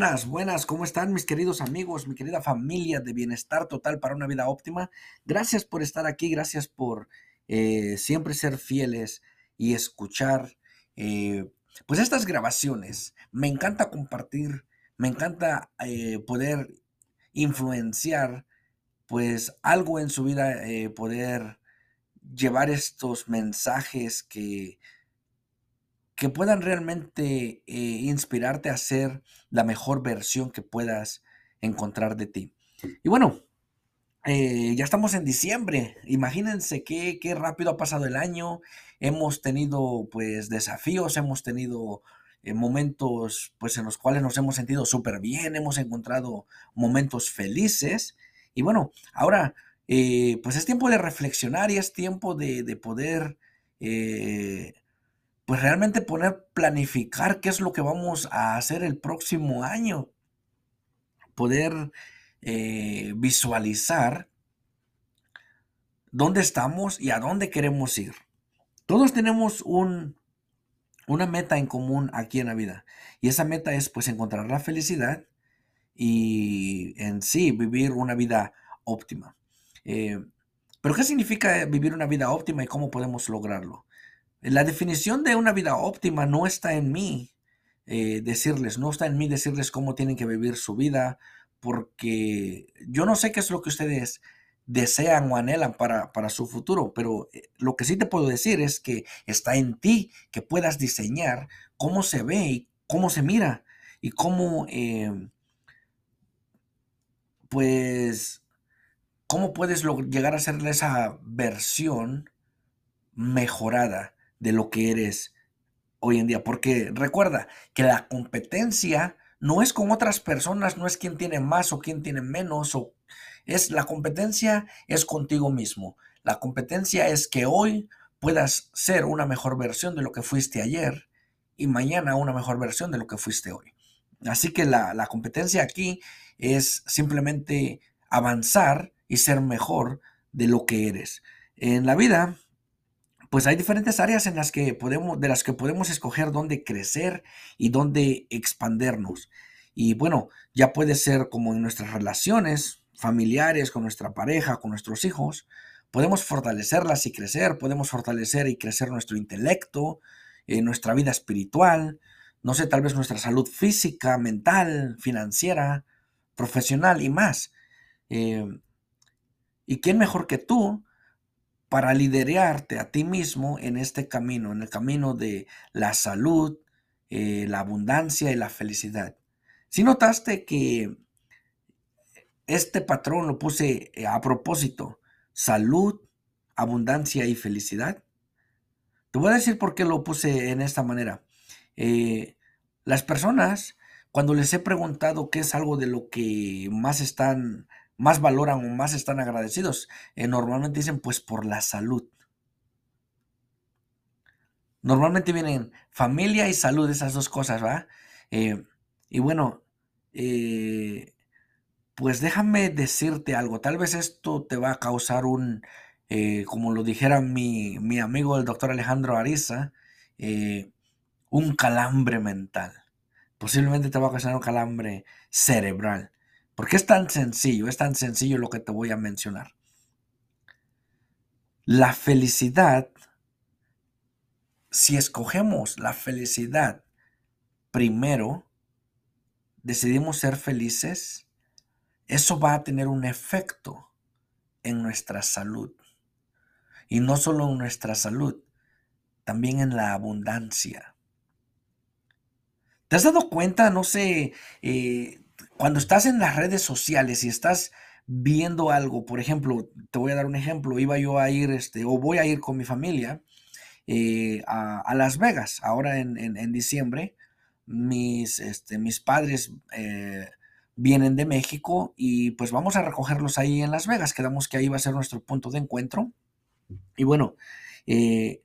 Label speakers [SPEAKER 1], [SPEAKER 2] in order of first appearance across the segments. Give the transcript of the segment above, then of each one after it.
[SPEAKER 1] Buenas, buenas, ¿cómo están mis queridos amigos, mi querida familia de bienestar total para una vida óptima? Gracias por estar aquí, gracias por eh, siempre ser fieles y escuchar eh, pues estas grabaciones. Me encanta compartir, me encanta eh, poder influenciar pues algo en su vida, poder llevar estos mensajes que que puedan realmente eh, inspirarte a ser la mejor versión que puedas encontrar de ti. Y bueno, eh, ya estamos en diciembre. Imagínense qué, qué rápido ha pasado el año. Hemos tenido pues desafíos, hemos tenido eh, momentos pues en los cuales nos hemos sentido súper bien, hemos encontrado momentos felices. Y bueno, ahora pues es tiempo de reflexionar y es tiempo de, de poder pues realmente poner, planificar qué es lo que vamos a hacer el próximo año. Poder eh, visualizar dónde estamos y a dónde queremos ir. Todos tenemos un, una meta en común aquí en la vida. Y esa meta es pues encontrar la felicidad y en sí vivir una vida óptima. Eh, pero ¿qué significa vivir una vida óptima y cómo podemos lograrlo? La definición de una vida óptima no está en mí eh, decirles, no está en mí decirles cómo tienen que vivir su vida, porque yo no sé qué es lo que ustedes desean o anhelan para, para su futuro, pero eh, lo que sí te puedo decir es que está en ti que puedas diseñar cómo se ve y cómo se mira y cómo, eh, pues, cómo puedes llegar a ser esa versión mejorada de lo que eres hoy en día. Porque recuerda que la competencia no es con otras personas, no es quien tiene más o quien tiene menos, o es la competencia es contigo mismo. La competencia es que hoy puedas ser una mejor versión de lo que fuiste ayer y mañana una mejor versión de lo que fuiste hoy. Así que la, la competencia aquí es simplemente avanzar y ser mejor de lo que eres. En la vida pues hay diferentes áreas en las que podemos, de las que podemos escoger dónde crecer y dónde expandernos. Y bueno, ya puede ser como en nuestras relaciones familiares, con nuestra pareja, con nuestros hijos. Podemos fortalecerlas y crecer, podemos fortalecer y crecer nuestro intelecto, eh, nuestra vida espiritual, no sé, tal vez nuestra salud física, mental, financiera, profesional y más. Eh, ¿Y quién mejor que tú para liderarte a ti mismo en este camino, en el camino de la salud, eh, la abundancia y la felicidad. Si notaste que este patrón lo puse eh, a propósito, salud, abundancia y felicidad. Te voy a decir por qué lo puse en esta manera. Eh, las personas, cuando les he preguntado qué es algo de lo que más están más valoran o más están agradecidos? Eh, normalmente dicen pues por la salud. Normalmente vienen familia y salud, esas dos cosas, ¿va? Eh, y bueno, eh, pues déjame decirte algo. Tal vez esto te va a causar un, como lo dijera mi, mi, amigo el doctor Alejandro Ariza, un calambre mental. Posiblemente te va a causar un calambre cerebral. Porque es tan sencillo, es tan sencillo lo que te voy a mencionar. La felicidad, si escogemos la felicidad primero, decidimos ser felices, eso va a tener un efecto en nuestra salud. Y no solo en nuestra salud, también en la abundancia. ¿Te has dado cuenta? No sé, eh, cuando estás en las redes sociales y estás viendo algo, por ejemplo, te voy a dar un ejemplo, iba yo a ir, este, o voy a ir con mi familia eh, a, Las Vegas, ahora en, diciembre, mis, este, mis padres eh, vienen de México y pues vamos a recogerlos ahí en Las Vegas, quedamos que ahí va a ser nuestro punto de encuentro. Y bueno, eh,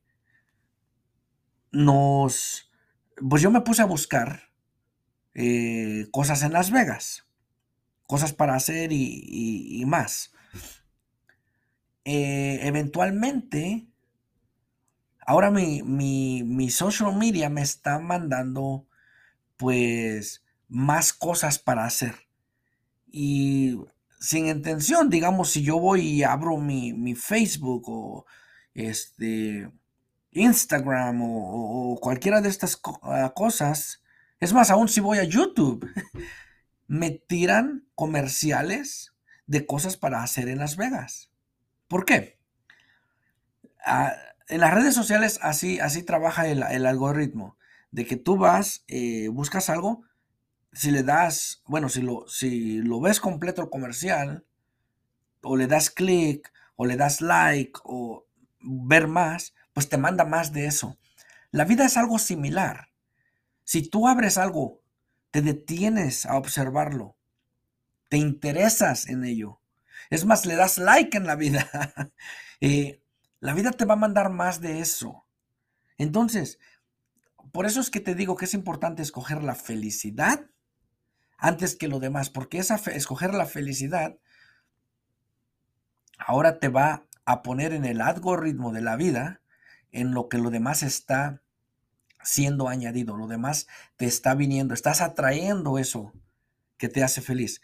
[SPEAKER 1] nos, pues yo me puse a buscar eh, cosas en Las Vegas, cosas para hacer y, más. Eh, eventualmente, ahora mi, mi, social media me está mandando pues más cosas para hacer. Y sin intención, digamos, si yo voy y abro mi, Facebook o este Instagram o, cualquiera de estas ah, cosas, es más, aún si voy a YouTube, me tiran comerciales de cosas para hacer en Las Vegas. ¿Por qué? Ah, en las redes sociales así, así trabaja el, algoritmo, de que tú vas, eh, buscas algo, si le das, bueno, si lo, si lo ves completo el comercial, o le das clic, o le das like, o ver más, pues te manda más de eso. La vida es algo similar. Si tú abres algo, te detienes a observarlo, te interesas en ello. Es más, le das like en la vida. Eh, la vida te va a mandar más de eso. Entonces, por eso es que te digo que es importante escoger la felicidad antes que lo demás, porque esa escoger la felicidad ahora te va a poner en el algoritmo de la vida en lo que lo demás está siendo añadido, lo demás te está viniendo, estás atrayendo eso que te hace feliz.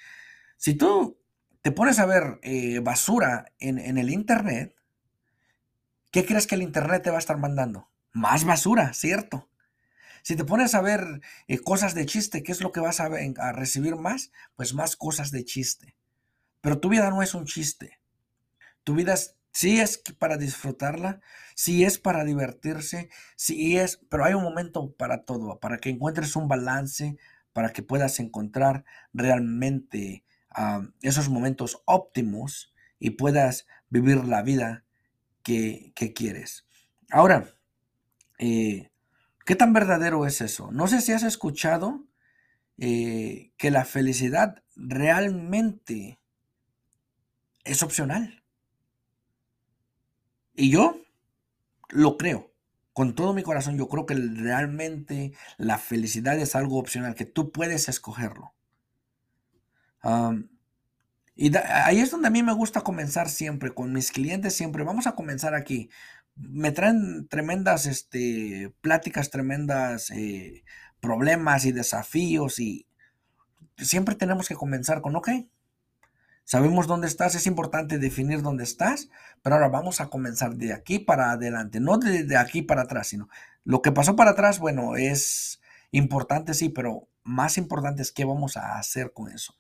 [SPEAKER 1] Si tú te pones a ver eh, basura en, en el Internet, ¿qué crees que el Internet te va a estar mandando? Más basura, ¿cierto? Si te pones a ver eh, cosas de chiste, ¿qué es lo que vas a, a, recibir más? Pues más cosas de chiste. Pero tu vida no es un chiste. Tu vida sí es para disfrutarla, sí es para divertirse, sí es, pero hay un momento para todo, para que encuentres un balance, para que puedas encontrar realmente ah, esos momentos óptimos y puedas vivir la vida que, quieres. Ahora, eh, ¿qué tan verdadero es eso? No sé si has escuchado eh, que la felicidad realmente es opcional. Y yo lo creo. Con todo mi corazón, yo creo que realmente la felicidad es algo opcional, que tú puedes escogerlo. Y ahí es donde a mí me gusta comenzar siempre, con mis clientes siempre. Vamos a comenzar aquí. Me traen tremendas este, pláticas, tremendas eh, problemas y desafíos y siempre tenemos que comenzar con, ok, sabemos dónde estás, es importante definir dónde estás, pero ahora vamos a comenzar de aquí para adelante, no de, aquí para atrás, sino lo que pasó para atrás, bueno, es importante, sí, pero más importante es qué vamos a hacer con eso.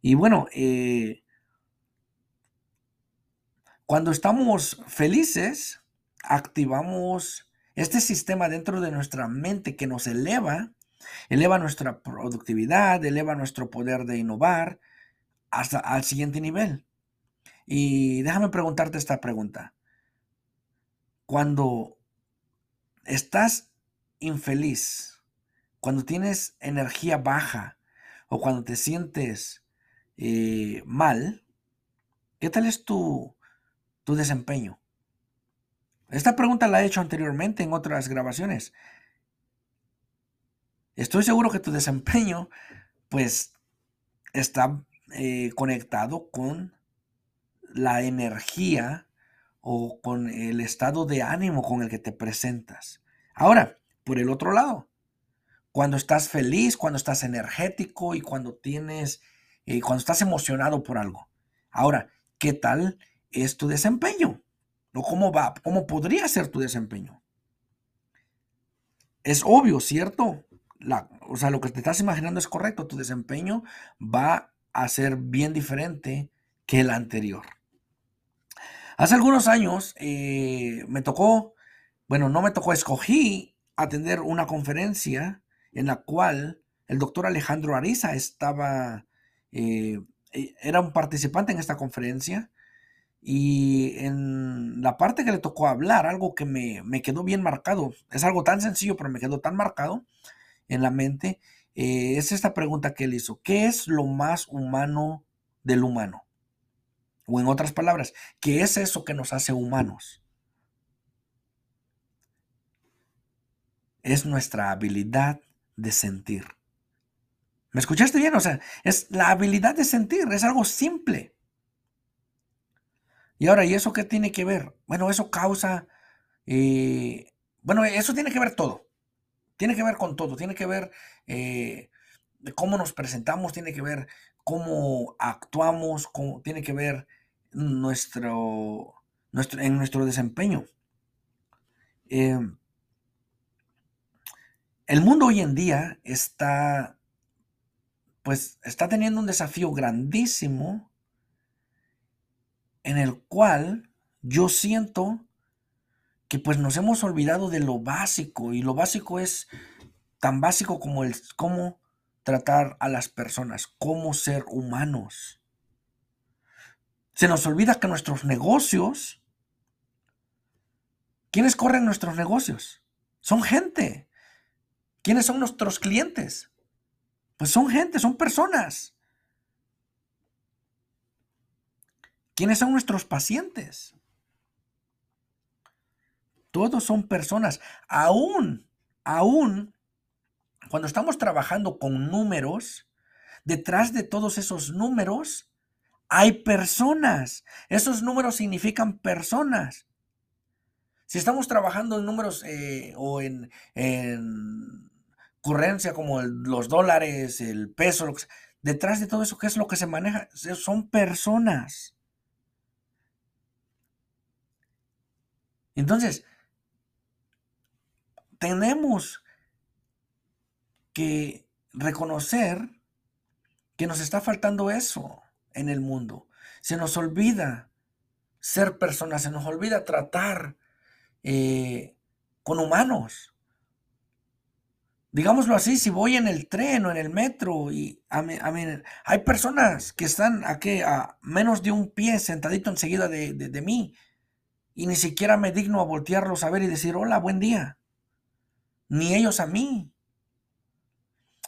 [SPEAKER 1] Y bueno, eh, cuando estamos felices, activamos este sistema dentro de nuestra mente que nos eleva, eleva nuestra productividad, eleva nuestro poder de innovar hasta al siguiente nivel. Y déjame preguntarte esta pregunta. Cuando estás infeliz, cuando tienes energía baja o cuando te sientes eh, mal, ¿qué tal es tu, tu desempeño? Esta pregunta la he hecho anteriormente en otras grabaciones. Estoy seguro que tu desempeño, pues, está eh, conectado con la energía o con el estado de ánimo con el que te presentas. Ahora, por el otro lado, cuando estás feliz, cuando estás energético y cuando tienes eh, cuando estás emocionado por algo. Ahora, ¿qué tal es tu desempeño? ¿O cómo va? ¿Cómo podría ser tu desempeño? Es obvio, ¿cierto? o sea, lo que te estás imaginando es correcto. Tu desempeño va a ser bien diferente que el anterior. Hace algunos años eh, me tocó, bueno, no me tocó, escogí atender una conferencia en la cual el doctor Alejandro Ariza estaba eh, e, era un participante en esta conferencia y en la parte que le tocó hablar, algo que me, quedó bien marcado, es algo tan sencillo, pero me quedó tan marcado en la mente, eh, es esta pregunta que él hizo, ¿qué es lo más humano del humano? O en otras palabras, ¿qué es eso que nos hace humanos? Es nuestra habilidad de sentir. ¿Me escuchaste bien? O sea, es la habilidad de sentir, es algo simple. Y ahora, ¿y eso qué tiene que ver? Bueno, eso causa, eh, bueno, eso tiene que ver todo. Tiene que ver con todo, tiene que ver, eh, cómo nos presentamos, tiene que ver cómo actuamos, tiene que ver nuestro, nuestro, en nuestro desempeño. Em, el mundo hoy en día está, pues, está teniendo un desafío grandísimo en el cual yo siento que pues nos hemos olvidado de lo básico y lo básico es tan básico como el cómo tratar a las personas, cómo ser humanos. Se nos olvida que nuestros negocios, ¿quiénes corren nuestros negocios? Son gente. ¿Quiénes son nuestros clientes? Pues son gente, son personas. ¿Quiénes son nuestros pacientes? Todos son personas. Aún, aún, cuando estamos trabajando con números, detrás de todos esos números hay personas. Esos números significan personas. Si estamos trabajando en números eh, o en, en, currencia como los dólares, el peso, detrás de todo eso, ¿qué es lo que se maneja? Son personas. Entonces, tenemos que reconocer que nos está faltando eso en el mundo. Se nos olvida ser personas, se nos olvida tratar eh, con humanos. Digámoslo así, si voy en el tren o en el metro y a mí, hay personas que están aquí a menos de un pie sentadito enseguida de mí y ni siquiera me digno a voltearlos a ver y decir hola, buen día ni ellos a mí.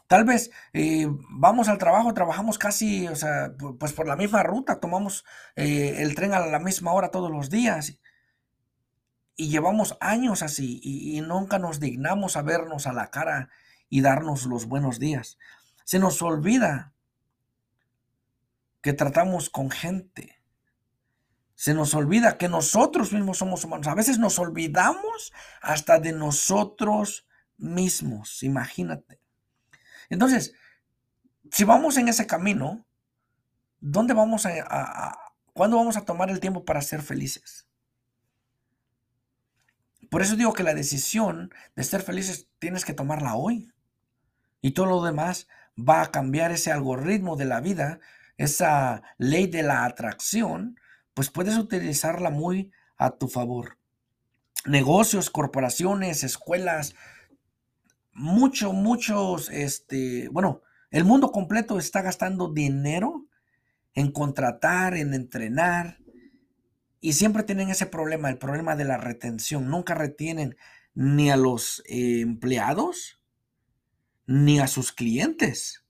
[SPEAKER 1] Tal vez eh, vamos al trabajo, trabajamos casi, o sea, pues por la misma ruta, tomamos eh, el tren a la misma hora todos los días y llevamos años así y, y, nunca nos dignamos a vernos a la cara y darnos los buenos días. Se nos olvida que tratamos con gente. Se nos olvida que nosotros mismos somos humanos. A veces nos olvidamos hasta de nosotros mismos, imagínate. Entonces, si vamos en ese camino, ¿dónde vamos a, cuándo vamos a tomar el tiempo para ser felices? Por eso digo que la decisión de ser felices tienes que tomarla hoy. Y todo lo demás va a cambiar ese algoritmo de la vida, esa ley de la atracción, pues puedes utilizarla muy a tu favor. Negocios, corporaciones, escuelas, mucho, muchos, este, bueno, el mundo completo está gastando dinero en contratar, en entrenar, y siempre tienen ese problema, el problema de la retención. Nunca retienen ni a los empleados, ni a sus clientes.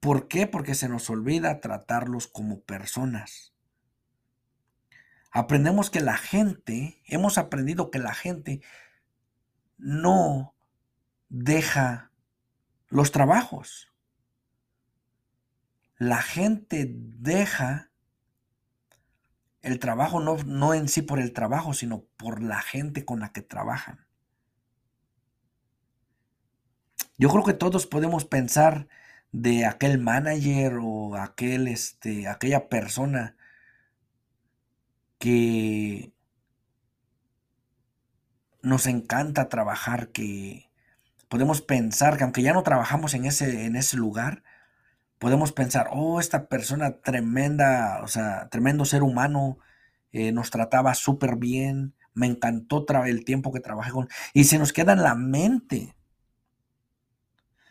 [SPEAKER 1] ¿Por qué? Porque se nos olvida tratarlos como personas. Aprendemos que la gente, hemos aprendido que la gente no deja los trabajos. La gente deja el trabajo no, no, en sí por el trabajo, sino por la gente con la que trabajan. Yo creo que todos podemos pensar de aquel manager o aquel, este, aquella persona que nos encanta trabajar, que podemos pensar que aunque ya no trabajamos en ese, en ese lugar, podemos pensar, oh, esta persona tremenda, o sea, tremendo ser humano, eh, nos trataba súper bien, me encantó el tiempo que trabajé con... Y se nos queda en la mente.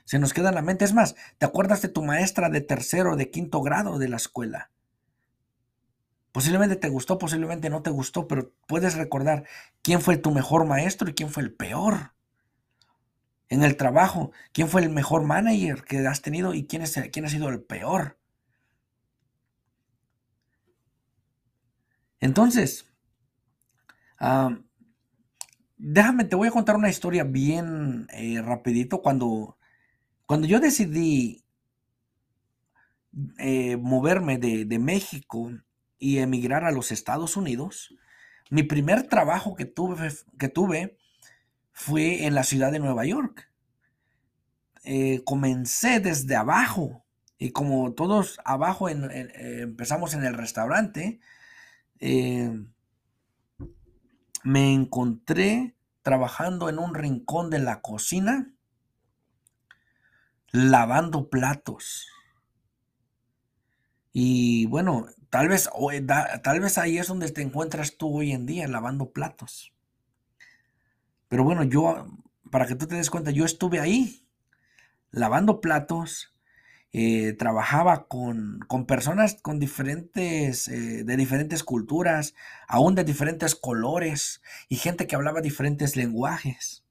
[SPEAKER 1] Se nos queda en la mente. Es más, ¿te acuerdas de tu maestra de tercero, de quinto grado de la escuela? Posiblemente te gustó, posiblemente no te gustó, pero puedes recordar quién fue tu mejor maestro y quién fue el peor en el trabajo, quién fue el mejor manager que has tenido y quién, es, quién ha sido el peor. Entonces, déjame, te voy a contar una historia bien eh, rapidito. Cuando, cuando yo decidí eh, moverme de, de, México y emigrar a los Estados Unidos, mi primer trabajo que tuve, que tuve fue en la ciudad de Nueva York. eh, comencé desde abajo. Y como todos abajo eh, empezamos en el restaurante, eh, me encontré trabajando en un rincón de la cocina, lavando platos. Y bueno, tal vez, tal vez ahí es donde te encuentras tú hoy en día, lavando platos. Pero bueno, yo, para que tú te des cuenta, yo estuve ahí, lavando platos, eh, trabajaba con, personas con diferentes, eh, de diferentes culturas, aún de diferentes colores, y gente que hablaba diferentes lenguajes.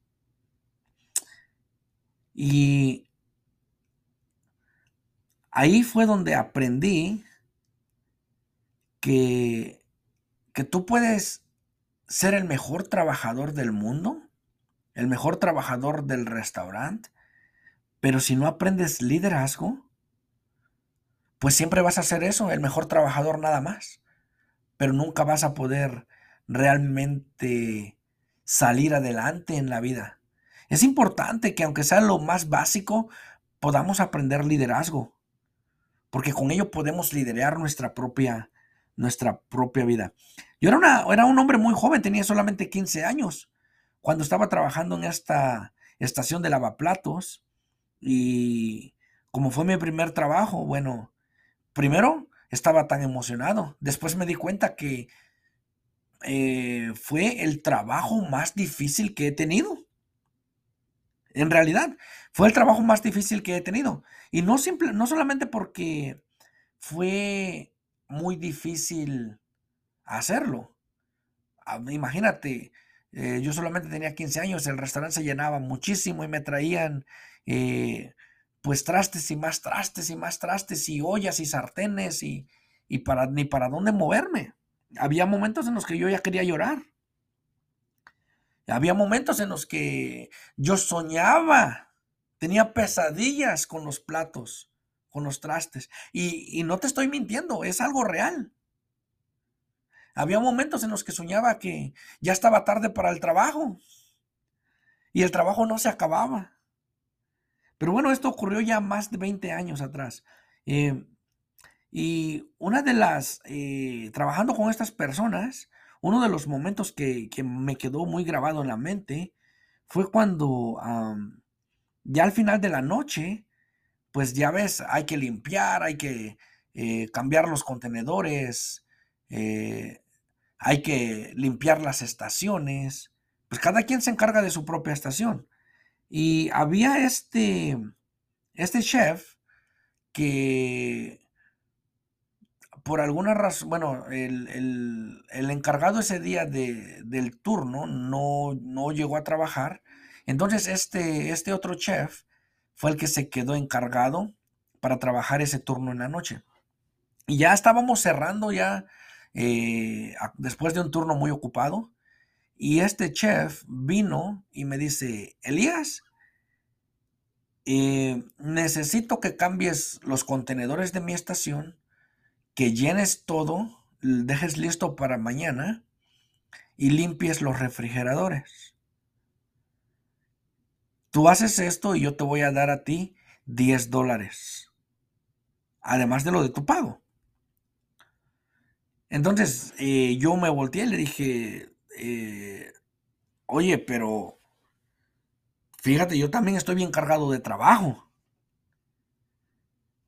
[SPEAKER 1] Y ahí fue donde aprendí que, que tú puedes ser el mejor trabajador del mundo, el mejor trabajador del restaurante, pero si no aprendes liderazgo, pues siempre vas a ser eso, el mejor trabajador nada más, pero nunca vas a poder realmente salir adelante en la vida. Es importante que aunque sea lo más básico, podamos aprender liderazgo, porque con ello podemos liderar nuestra propia, nuestra propia vida. Yo era, una, era un hombre muy joven, tenía solamente 15 años, cuando estaba trabajando en esta estación de lavaplatos y como fue mi primer trabajo, bueno, primero estaba tan emocionado. Después me di cuenta que eh, fue el trabajo más difícil que he tenido. En realidad, fue el trabajo más difícil que he tenido. Y no, simple, no solamente porque fue muy difícil hacerlo. Ah, imagínate, eh, yo solamente tenía 15 años, el restaurante se llenaba muchísimo y me traían eh, pues trastes y más trastes y más trastes y ollas y sartenes y, para, ni para dónde moverme. Había momentos en los que yo ya quería llorar. Había momentos en los que yo soñaba, tenía pesadillas con los platos, con los trastes. Y, y no te estoy mintiendo, es algo real. Había momentos en los que soñaba que ya estaba tarde para el trabajo y el trabajo no se acababa. Pero bueno, esto ocurrió ya más de 20 años atrás. Eh, y una de las, eh, trabajando con estas personas, uno de los momentos que, me quedó muy grabado en la mente fue cuando ya al final de la noche, pues ya ves, hay que limpiar, hay que eh, cambiar los contenedores, hay que limpiar las estaciones, pues cada quien se encarga de su propia estación. Y había este, este chef que por alguna razón, bueno, el, encargado ese día del turno no, no, llegó a trabajar. Entonces este, este otro chef fue el que se quedó encargado para trabajar ese turno en la noche. Y ya estábamos cerrando ya eh, después de un turno muy ocupado. Y este chef vino y me dice, Elías, eh, necesito que cambies los contenedores de mi estación, que llenes todo, dejes listo para mañana y limpies los refrigeradores. Tú haces esto y yo te voy a dar a ti 10 dólares, además de lo de tu pago. Entonces eh, yo me volteé y le dije, eh, oye, pero fíjate, yo también estoy bien cargado de trabajo.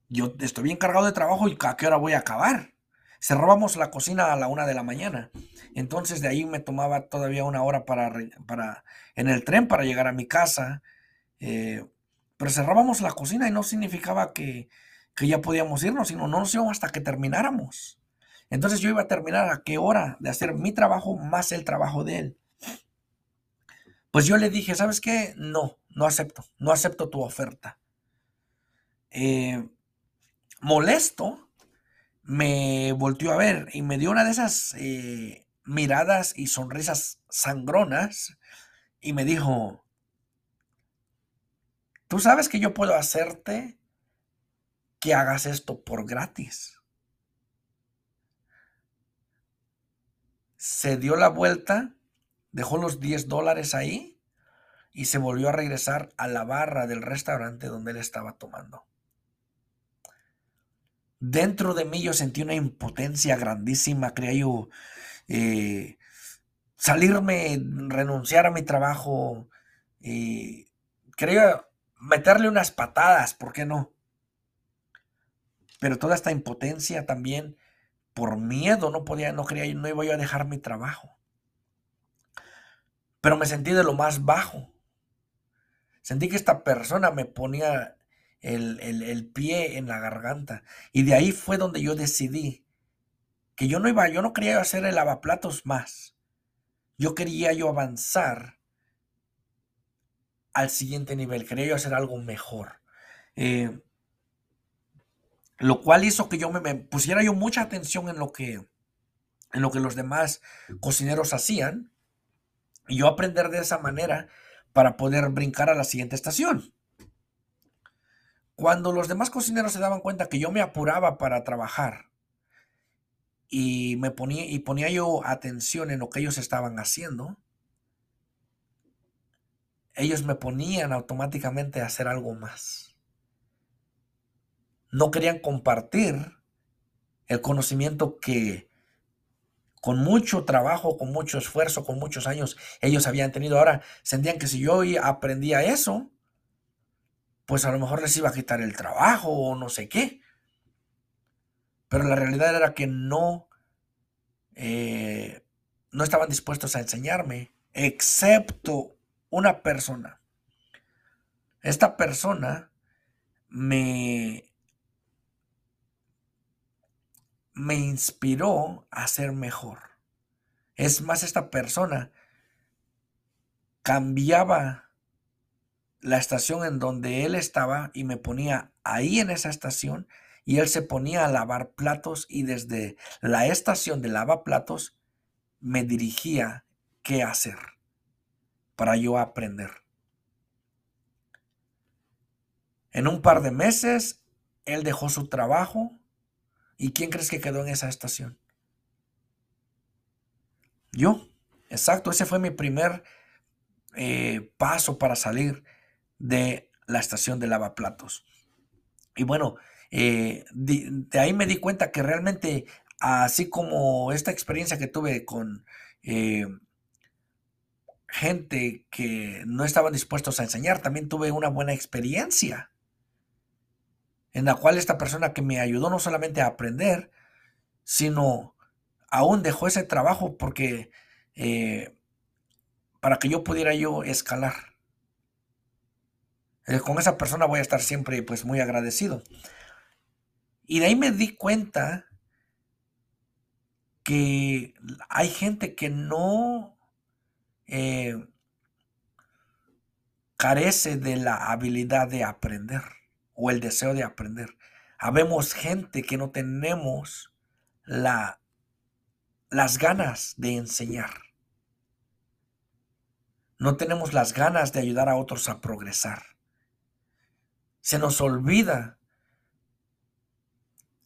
[SPEAKER 1] Yo estoy bien cargado de trabajo y a qué hora voy a acabar. Cerrábamos la cocina a la una de la mañana. Entonces de ahí me tomaba todavía una hora para, para en el tren para llegar a mi casa. Eh, pero cerrábamos la cocina y no significaba que, que ya podíamos irnos, sino no nos íbamos hasta que termináramos. Entonces yo iba a terminar a qué hora de hacer mi trabajo más el trabajo de él. Pues yo le dije, ¿sabes qué? No, no acepto, no acepto tu oferta. Eh, molesto, me volteó a ver y me dio una de esas eh, miradas y sonrisas sangronas y me dijo, tú sabes que yo puedo hacerte que hagas esto por gratis. Se dio la vuelta, dejó los 10 dólares ahí y se volvió a regresar a la barra del restaurante donde él estaba tomando. Dentro de mí yo sentí una impotencia grandísima, creía yo, eh, salirme, renunciar a mi trabajo, y quería meterle unas patadas, ¿por qué no? Pero toda esta impotencia también, por miedo, no podía, no quería, no iba yo a dejar mi trabajo. Pero me sentí de lo más bajo. Sentí que esta persona me ponía el, el, pie en la garganta. Y de ahí fue donde yo decidí que yo no iba, yo no quería hacer el lavaplatos más. Yo quería yo avanzar al siguiente nivel, quería yo hacer algo mejor. Eh, lo cual hizo que yo me, pusiera yo mucha atención en lo que en lo que los demás cocineros hacían y yo aprender de esa manera para poder brincar a la siguiente estación. Cuando los demás cocineros se daban cuenta que yo me apuraba para trabajar y me ponía y ponía yo atención en lo que ellos estaban haciendo, ellos me ponían automáticamente a hacer algo más. No querían compartir el conocimiento que con mucho trabajo, con mucho esfuerzo, con muchos años ellos habían tenido. Ahora sentían que si yo aprendía eso, pues a lo mejor les iba a quitar el trabajo o no sé qué. Pero la realidad era que no, eh, no estaban dispuestos a enseñarme, excepto una persona. Esta persona me, me inspiró a ser mejor. Es más, esta persona cambiaba la estación en donde él estaba y me ponía ahí en esa estación y él se ponía a lavar platos y desde la estación de lavaplatos me dirigía qué hacer para yo aprender. En un par de meses, él dejó su trabajo ¿Y quién crees que quedó en esa estación? Yo. Exacto, ese fue mi primer eh, paso para salir de la estación de lavaplatos. Y bueno, eh, de, ahí me di cuenta que realmente, así como esta experiencia que tuve con eh, gente que no estaban dispuestos a enseñar, también tuve una buena experiencia en la cual esta persona que me ayudó no solamente a aprender, sino aún dejó ese trabajo porque eh, para que yo pudiera yo escalar. Eh, con esa persona voy a estar siempre pues muy agradecido. Y de ahí me di cuenta que hay gente que no eh, carece de la habilidad de aprender o el deseo de aprender. Habemos gente que no tenemos la, las ganas de enseñar. No tenemos las ganas de ayudar a otros a progresar. Se nos olvida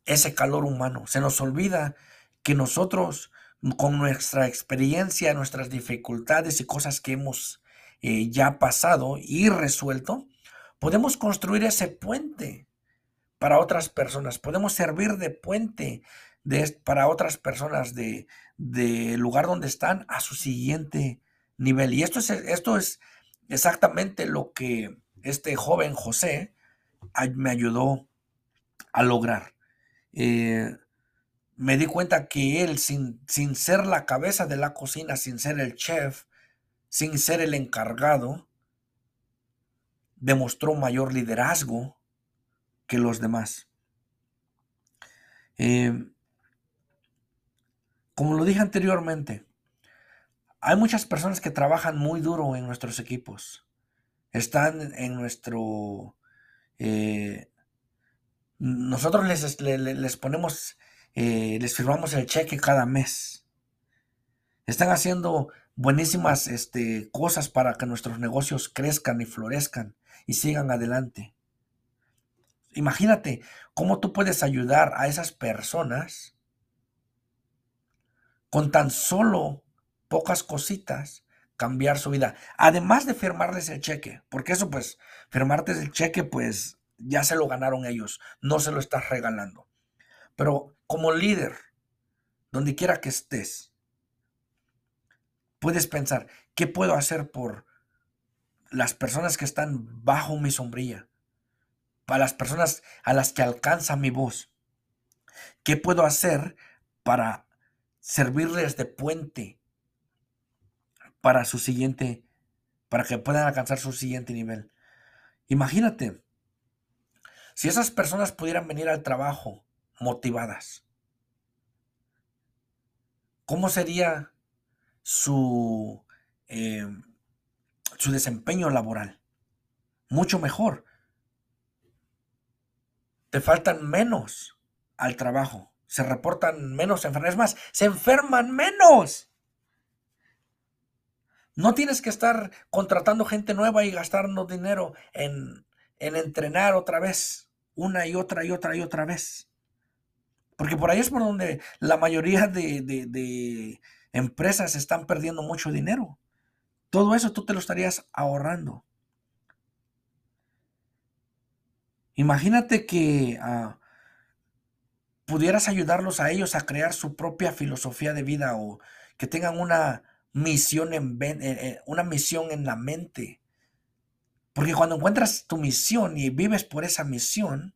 [SPEAKER 1] ese calor humano. Se nos olvida que nosotros, con nuestra experiencia, nuestras dificultades y cosas que hemos eh, ya pasado y resuelto, podemos construir ese puente para otras personas, podemos servir de puente para otras personas del de lugar donde están a su siguiente nivel. Y esto es, esto es exactamente lo que este joven José me ayudó a lograr. Eh, me di cuenta que él, sin, sin ser la cabeza de la cocina, sin ser el chef, sin ser el encargado, demostró mayor liderazgo que los demás. Em, como lo dije anteriormente, hay muchas personas que trabajan muy duro en nuestros equipos. Están en nuestro... Eh, nosotros les, les, ponemos, eh, les firmamos el cheque cada mes. Están haciendo buenísimas este, cosas para que nuestros negocios crezcan y florezcan y sigan adelante. Imagínate cómo tú puedes ayudar a esas personas con tan solo pocas cositas, cambiar su vida. Además de firmarles el cheque, porque eso pues, firmarte el cheque pues ya se lo ganaron ellos, no se lo estás regalando. Pero como líder, donde quiera que estés, puedes pensar, ¿qué puedo hacer por las personas que están bajo mi sombrilla? Para las personas a las que alcanza mi voz. ¿Qué puedo hacer para servirles de puente para su siguiente, para que puedan alcanzar su siguiente nivel? Imagínate, si esas personas pudieran venir al trabajo motivadas, ¿cómo sería su, eh, su desempeño laboral? Mucho mejor. Te faltan menos al trabajo, se reportan menos enfermedades más, se enferman menos. No tienes que estar contratando gente nueva y gastarnos dinero en, en entrenar otra vez una y otra y otra y otra vez. Porque por ahí es por donde la mayoría de, empresas están perdiendo mucho dinero. Todo eso tú te lo estarías ahorrando. Imagínate que ah, pudieras ayudarlos a ellos a crear su propia filosofía de vida o que tengan una misión en, eh, eh, una misión en la mente porque cuando encuentras tu misión y vives por esa misión,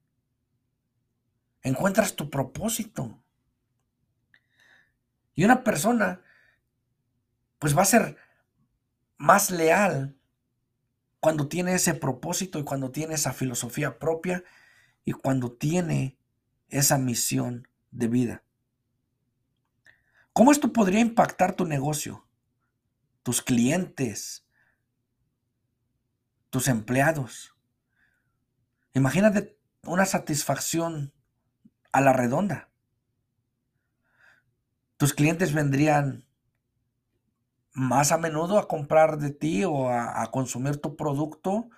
[SPEAKER 1] encuentras tu propósito. Y una persona, pues va a ser más leal cuando tiene ese propósito y cuando tiene esa filosofía propia y cuando tiene esa misión de vida. ¿Cómo esto podría impactar tu negocio, tus clientes, tus empleados. Imagínate una satisfacción a la redonda. Tus clientes vendrían más a menudo a comprar de ti o a, consumir tu producto.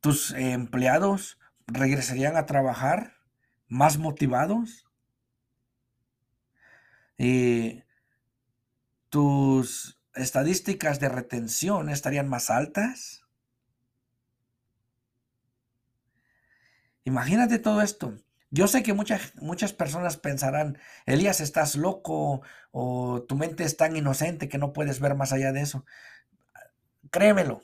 [SPEAKER 1] Tus empleados regresarían a trabajar más motivados. Eh, tus estadísticas de retención estarían más altas. Imagínate todo esto. Yo sé que muchas, personas pensarán, Elías, estás loco o tu mente es tan inocente que no puedes ver más allá de eso. Créemelo.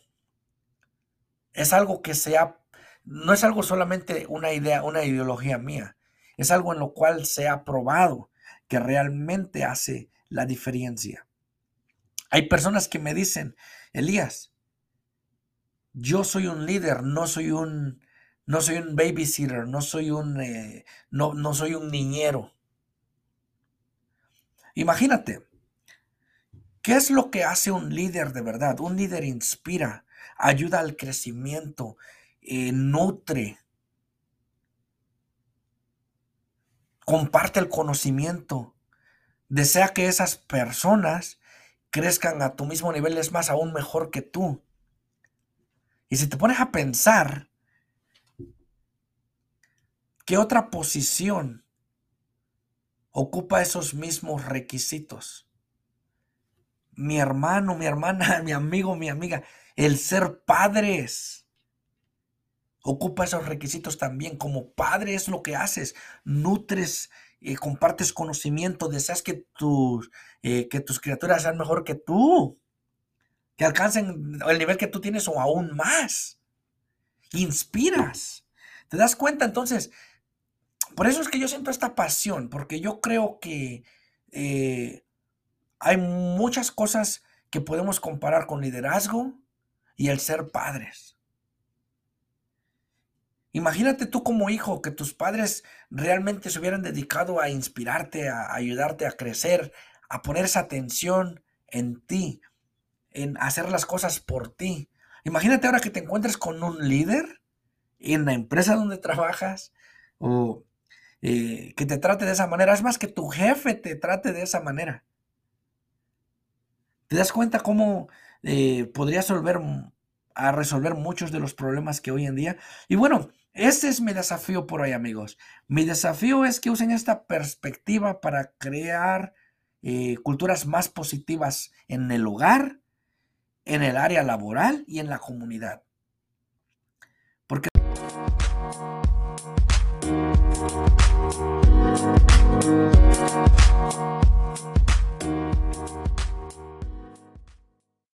[SPEAKER 1] Es algo que se ha, no es algo solamente una idea, una ideología mía. Es algo en lo cual se ha probado que realmente hace la diferencia. Hay personas que me dicen, Elías, yo soy un líder, no soy un, no soy un babysitter, no soy un, eh, no, no soy un niñero. Imagínate, ¿qué es lo que hace un líder de verdad? Un líder inspira, ayuda al crecimiento, eh, nutre, comparte el conocimiento, desea que esas personas crezcan a tu mismo nivel, es más, aún mejor que tú. Y si te pones a pensar, ¿qué otra posición ocupa esos mismos requisitos? Mi hermano, mi hermana, mi amigo, mi amiga, el ser padres ocupa esos requisitos también. Como padre es lo que haces, nutres y compartes conocimiento, deseas que tus, eh, que tus criaturas sean mejor que tú, que alcancen el nivel que tú tienes o aún más. Inspiras. ¿Te das cuenta? Entonces, por eso es que yo siento esta pasión, porque yo creo que eh, hay muchas cosas que podemos comparar con liderazgo y el ser padres. Imagínate tú como hijo que tus padres realmente se hubieran dedicado a inspirarte, a ayudarte a crecer, a poner esa atención en ti, en hacer las cosas por ti. Imagínate ahora que te encuentres con un líder en la empresa donde trabajas o eh, que te trate de esa manera. Es más que tu jefe te trate de esa manera. ¿Te das cuenta cómo eh, podrías resolver, a resolver muchos de los problemas que hoy en día? Y bueno, ese es mi desafío por hoy, amigos. Mi desafío es que usen esta perspectiva para crear eh, culturas más positivas en el hogar, en el área laboral y en la comunidad.